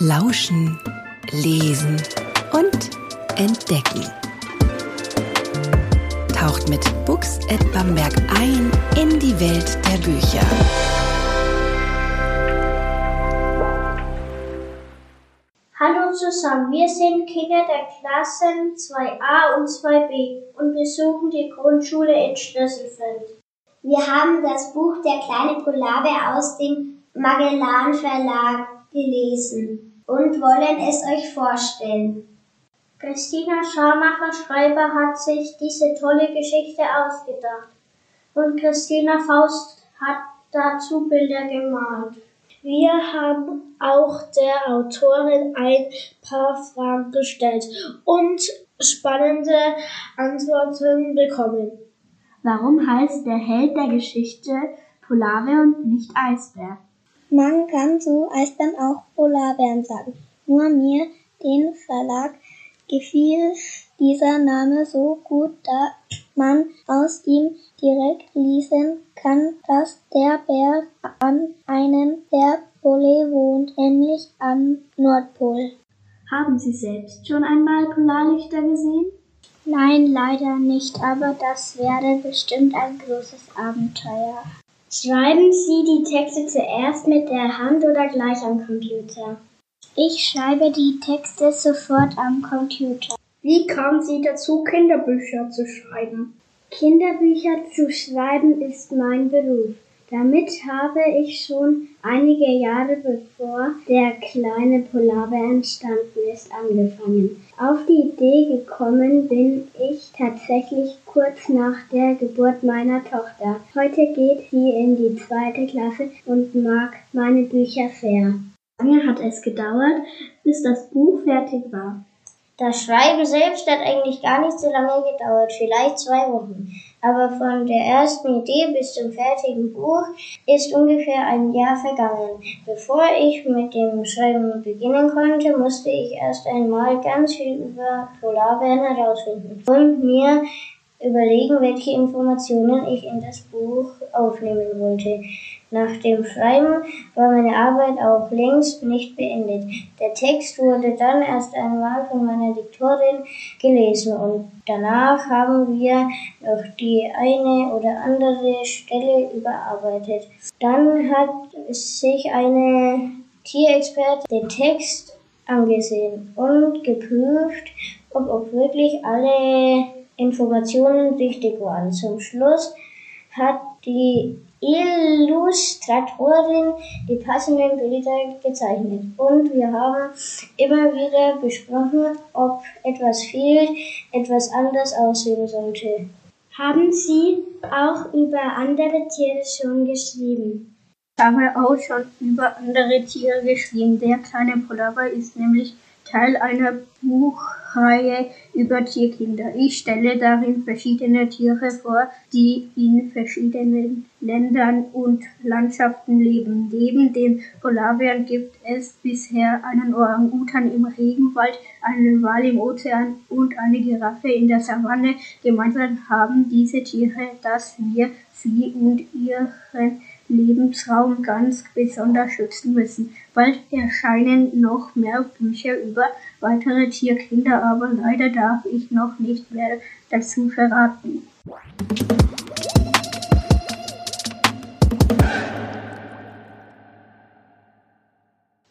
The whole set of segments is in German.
Lauschen, Lesen und Entdecken. Taucht mit Books at Bamberg ein in die Welt der Bücher. Hallo zusammen, wir sind Kinder der Klassen 2a und 2b und besuchen die Grundschule in Schlüsselfeld. Wir haben das Buch Der kleine Polarbär aus dem Magellan Verlag gelesen und wollen es euch vorstellen. Christina Scharmacher Schreiber hat sich diese tolle Geschichte ausgedacht und Christina Faust hat dazu Bilder gemalt. Wir haben auch der Autorin ein paar Fragen gestellt und spannende Antworten bekommen. Warum heißt der Held der Geschichte Polarbär und nicht Eisbär? Man kann zu Eisbären auch Polarbären sagen. Nur mir, den Verlag, gefiel dieser Name so gut, da man aus ihm direkt lesen kann, dass der Bär an einem der Pole wohnt, nämlich am Nordpol. Haben Sie selbst schon einmal Polarlichter gesehen? Nein, leider nicht, aber das wäre bestimmt ein großes Abenteuer. Schreiben Sie die Texte zuerst mit der Hand oder gleich am Computer? Ich schreibe die Texte sofort am Computer. Wie kommen Sie dazu, Kinderbücher zu schreiben? Kinderbücher zu schreiben ist mein Beruf. Damit habe ich schon einige Jahre bevor der kleine Polarbär entstanden ist angefangen. Auf die Idee gekommen bin ich tatsächlich kurz nach der Geburt meiner Tochter. Heute geht sie in die zweite Klasse und mag meine Bücher sehr. Lange hat es gedauert, bis das Buch fertig war. Das Schreiben selbst hat eigentlich gar nicht so lange gedauert, vielleicht zwei Wochen. Aber von der ersten Idee bis zum fertigen Buch ist ungefähr ein Jahr vergangen. Bevor ich mit dem Schreiben beginnen konnte, musste ich erst einmal ganz viel über Polarbären herausfinden und mir überlegen, welche Informationen ich in das Buch aufnehmen wollte. Nach dem Schreiben war meine Arbeit auch längst nicht beendet. Der Text wurde dann erst einmal von meiner Lektorin gelesen und danach haben wir noch die eine oder andere Stelle überarbeitet. Dann hat sich eine Tierexperte den Text angesehen und geprüft, ob auch wirklich alle Informationen richtig waren. Zum Schluss hat die Illustratorin die passenden Bilder gezeichnet und wir haben immer wieder besprochen, ob etwas fehlt, etwas anders aussehen sollte. Haben Sie auch über andere Tiere schon geschrieben? Ich habe auch schon über andere Tiere geschrieben. Der kleine Polarbär ist nämlich Teil einer Buchreihe über Tierkinder. Ich stelle darin verschiedene Tiere vor, die in verschiedenen Ländern und Landschaften leben. Neben den Polarbären gibt es bisher einen Orang-Utan im Regenwald, einen Wal im Ozean und eine Giraffe in der Savanne. Gemeinsam haben diese Tiere, dass wir sie und ihren Lebensraum ganz besonders schützen müssen. Bald erscheinen noch mehr Bücher über weitere Tierkinder, aber leider darf ich noch nicht mehr dazu verraten.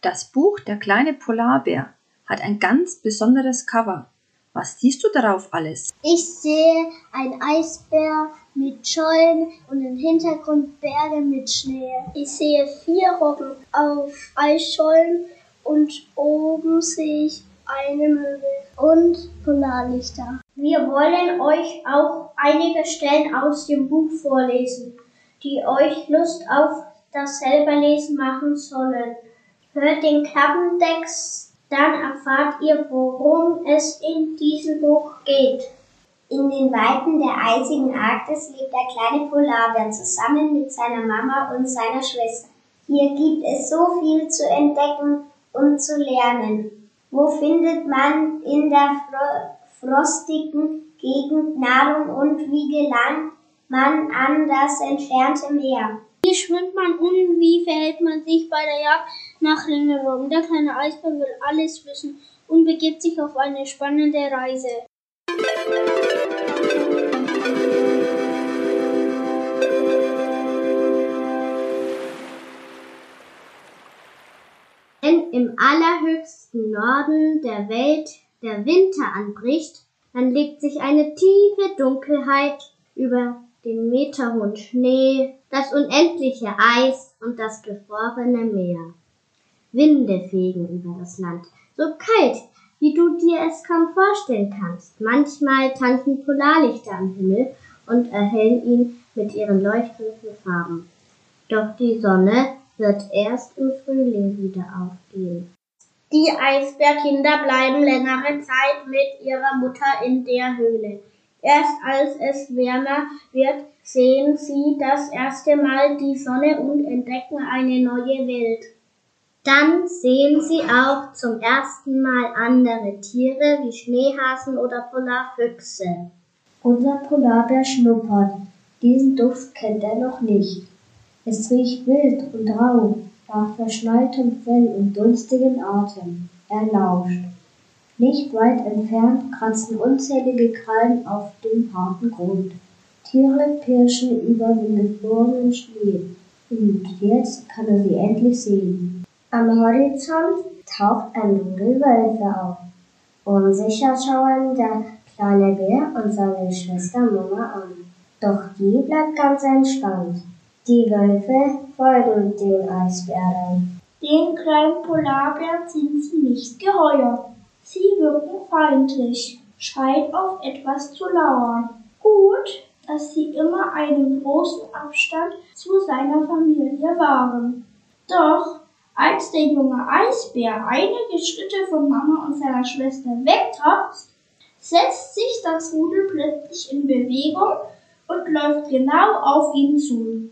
Das Buch Der kleine Polarbär hat ein ganz besonderes Cover. Was siehst du darauf alles? Ich sehe ein Eisbär mit Schollen und im Hintergrund Berge mit Schnee. Ich sehe vier Robben auf Eisschollen und oben sehe ich eine Möwe und Polarlichter. Wir wollen euch auch einige Stellen aus dem Buch vorlesen, die euch Lust auf das Selberlesen machen sollen. Hört den Klappentext dann erfahrt ihr, worum es in diesem Buch geht. In den Weiten der eisigen Arktis lebt der kleine Polarbär zusammen mit seiner Mama und seiner Schwester. Hier gibt es so viel zu entdecken und zu lernen. Wo findet man in der fro frostigen Gegend Nahrung und wie gelangt man an das entfernte Meer? Wie schwimmt man und wie verhält man sich bei der Jagd nach Ringelrobben? Der kleine Eisbär will alles wissen und begibt sich auf eine spannende Reise. Wenn im allerhöchsten Norden der Welt der Winter anbricht, dann legt sich eine tiefe Dunkelheit über den meterhohen Schnee, das unendliche Eis und das gefrorene Meer. Winde fegen über das Land, so kalt, wie du dir es kaum vorstellen kannst. Manchmal tanzen Polarlichter am Himmel und erhellen ihn mit ihren leuchtenden Farben. Doch die Sonne wird erst im Frühling wieder aufgehen. Die Eisbärkinder bleiben längere Zeit mit ihrer Mutter in der Höhle. Erst als es wärmer wird, sehen sie das erste Mal die Sonne und entdecken eine neue Welt. Dann sehen sie auch zum ersten Mal andere Tiere wie Schneehasen oder Polarfüchse. Unser Polarbär schnuppert. Diesen Duft kennt er noch nicht. Es riecht wild und rau nach verschneiten Fell und dunstigen Atem. Er lauscht. Nicht weit entfernt kratzen unzählige Krallen auf dem harten Grund. Tiere pirschen über den gefrorenen Schnee. Und jetzt kann er sie endlich sehen. Am Horizont taucht ein Nudelwölfe auf. Unsicher schauen der kleine Bär und seine Schwester Mama an. Doch die bleibt ganz entspannt. Die Wölfe folgen den Eisbären. Den kleinen Polarbären sind sie nicht geheuer. Sie wirken feindlich, scheint auf etwas zu lauern. Gut, dass sie immer einen großen Abstand zu seiner Familie waren. Doch als der junge Eisbär einige Schritte von Mama und seiner Schwester wegtapst, setzt sich das Rudel plötzlich in Bewegung und läuft genau auf ihn zu.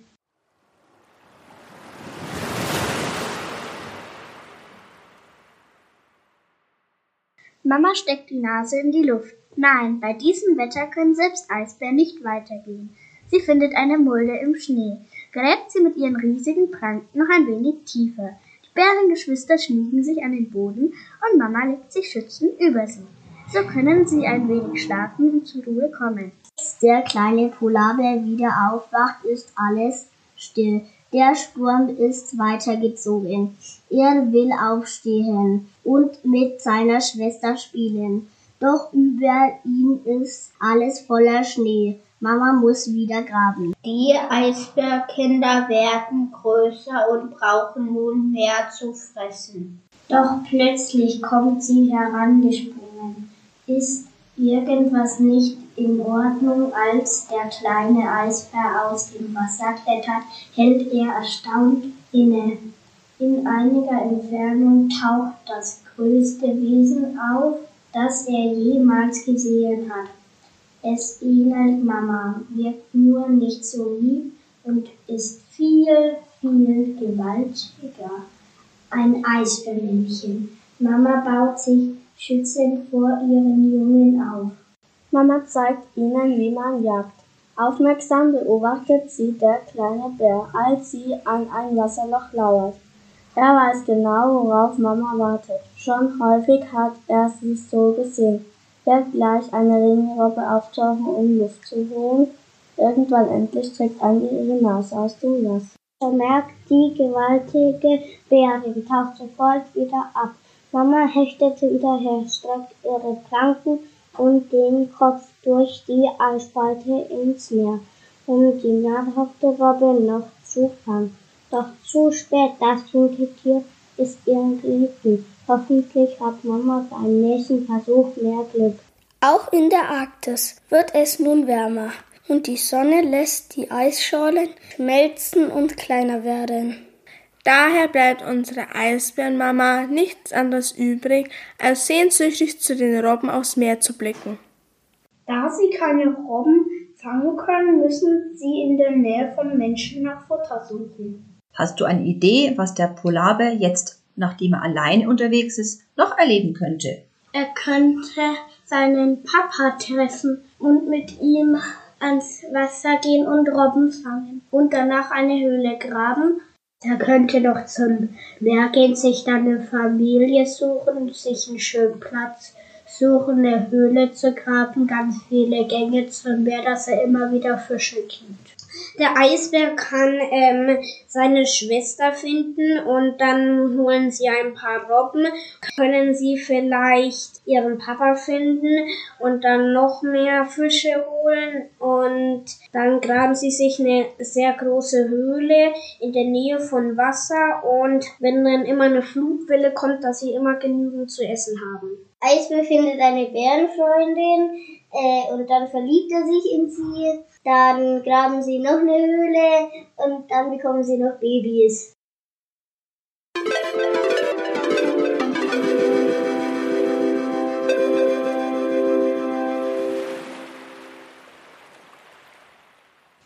Mama steckt die Nase in die Luft. Nein, bei diesem Wetter können selbst Eisbären nicht weitergehen. Sie findet eine Mulde im Schnee, gräbt sie mit ihren riesigen Pranken noch ein wenig tiefer. Die Bärengeschwister schmiegen sich an den Boden und Mama legt sich schützend über sie. So können sie ein wenig schlafen und zur Ruhe kommen. Als der kleine Polarbär wieder aufwacht, ist alles still. Der Sturm ist weitergezogen. Er will aufstehen und mit seiner Schwester spielen. Doch über ihm ist alles voller Schnee. Mama muss wieder graben. Die Eisbärkinder werden größer und brauchen nun mehr zu fressen. Doch plötzlich kommt sie herangesprungen. Ist irgendwas nicht in Ordnung, als der kleine Eisbär aus dem Wasser klettert, hält er erstaunt inne. In einiger Entfernung taucht das größte Wesen auf, das er jemals gesehen hat. Es ähnelt Mama, wirkt nur nicht so lieb und ist viel, viel gewaltiger. Ein Eisbärmännchen. Mama baut sich schützend vor ihren Jungen auf. Mama zeigt ihnen, wie man jagt. Aufmerksam beobachtet sie der kleine Bär, als sie an ein Wasserloch lauert. Er weiß genau, worauf Mama wartet. Schon häufig hat er sie so gesehen. Wird gleich eine Ringrobbe auftauchen, um Luft zu holen. Irgendwann endlich trägt Andi ihre Nase aus dem Wasser. Vermerkt die gewaltige Bärin, taucht sofort wieder ab. Mama hechtet hinterher, streckt ihre Planken und den Kopf durch die Eisfalte ins Meer, um die nahrhafte Robbe noch zu fangen. Doch zu spät, das flinke Tier ist ihr geritten. Hoffentlich hat Mama beim nächsten Versuch mehr Glück. Auch in der Arktis wird es nun wärmer und die Sonne lässt die Eisschollen schmelzen und kleiner werden. Daher bleibt unsere Eisbärenmama nichts anderes übrig, als sehnsüchtig zu den Robben aufs Meer zu blicken. Da sie keine Robben fangen können, müssen sie in der Nähe von Menschen nach Futter suchen. Hast du eine Idee, was der Polarbär jetzt, nachdem er allein unterwegs ist, noch erleben könnte? Er könnte seinen Papa treffen und mit ihm ans Wasser gehen und Robben fangen und danach eine Höhle graben. Da könnte doch zum Meer gehen, sich dann eine Familie suchen, sich einen schönen Platz suchen, eine Höhle zu graben, ganz viele Gänge zum Meer, dass er immer wieder Fische gibt. Der Eisbär kann ähm, seine Schwester finden und dann holen sie ein paar Robben. Können sie vielleicht ihren Papa finden und dann noch mehr Fische holen und dann graben sie sich eine sehr große Höhle in der Nähe von Wasser und wenn dann immer eine Flutwelle kommt, dass sie immer genügend zu essen haben. Eisbär findet eine Bärenfreundin äh, und dann verliebt er sich in sie. Dann graben sie noch eine Höhle und dann bekommen sie noch Babys.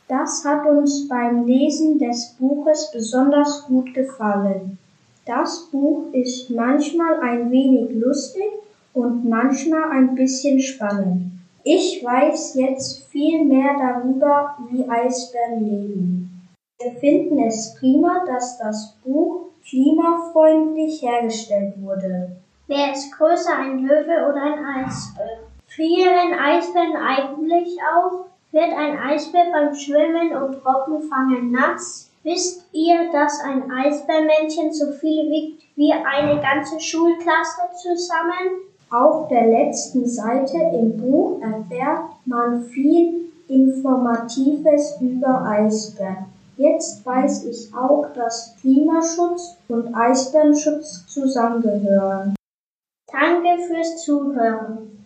Das hat uns beim Lesen des Buches besonders gut gefallen. Das Buch ist manchmal ein wenig lustig und manchmal ein bisschen spannend. Ich weiß jetzt viel mehr darüber, wie Eisbären leben. Wir finden es prima, dass das Buch klimafreundlich hergestellt wurde. Wer ist größer, ein Löwe oder ein Eisbär? Frieren Eisbären eigentlich auch? Wird ein Eisbär beim Schwimmen und Robbenfangen nass? Wisst ihr, dass ein Eisbärmännchen so viel wiegt wie eine ganze Schulklasse zusammen? Auf der letzten Seite im Buch erfährt man viel Informatives über Eisbären. Jetzt weiß ich auch, dass Klimaschutz und Eisbärenschutz zusammengehören. Danke fürs Zuhören.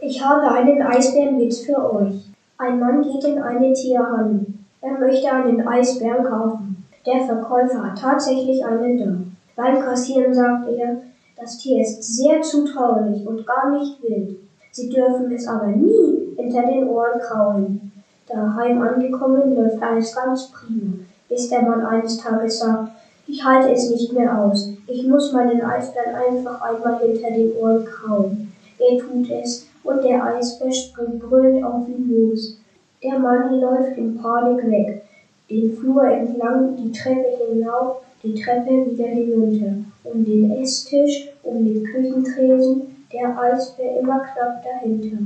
Ich habe einen Eisbärenwitz für euch. Ein Mann geht in eine Tierhalle. Er möchte einen Eisbären kaufen. Der Verkäufer hat tatsächlich einen da. Beim Kassieren sagt er, das Tier ist sehr zutraulich und gar nicht wild. Sie dürfen es aber nie hinter den Ohren kraulen. Daheim angekommen läuft alles ganz prima, bis der Mann eines Tages sagt, ich halte es nicht mehr aus. Ich muss meinen Eisbären einfach einmal hinter den Ohren kraulen. Er tut es und der Eisbär springt brüllend auf ihn los. Der Mann läuft in Panik weg den Flur entlang, die Treppe hinauf, die Treppe wieder hinunter, um den Esstisch, um den Küchentresen, der Eisbär immer knapp dahinter.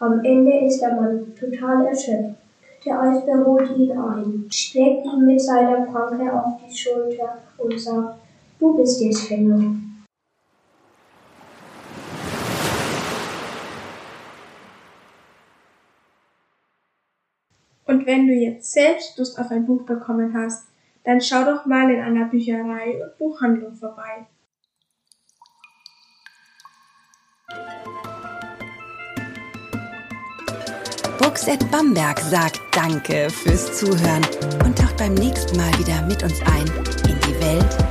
Am Ende ist der Mann total erschöpft. Der Eisbär holt ihn ein, schlägt ihn mit seiner Pranke auf die Schulter und sagt, du bist jetzt Fänger. Und wenn du jetzt selbst Lust auf ein Buch bekommen hast, dann schau doch mal in einer Bücherei und Buchhandlung vorbei. Books at Bamberg sagt Danke fürs Zuhören und taucht beim nächsten Mal wieder mit uns ein in die Welt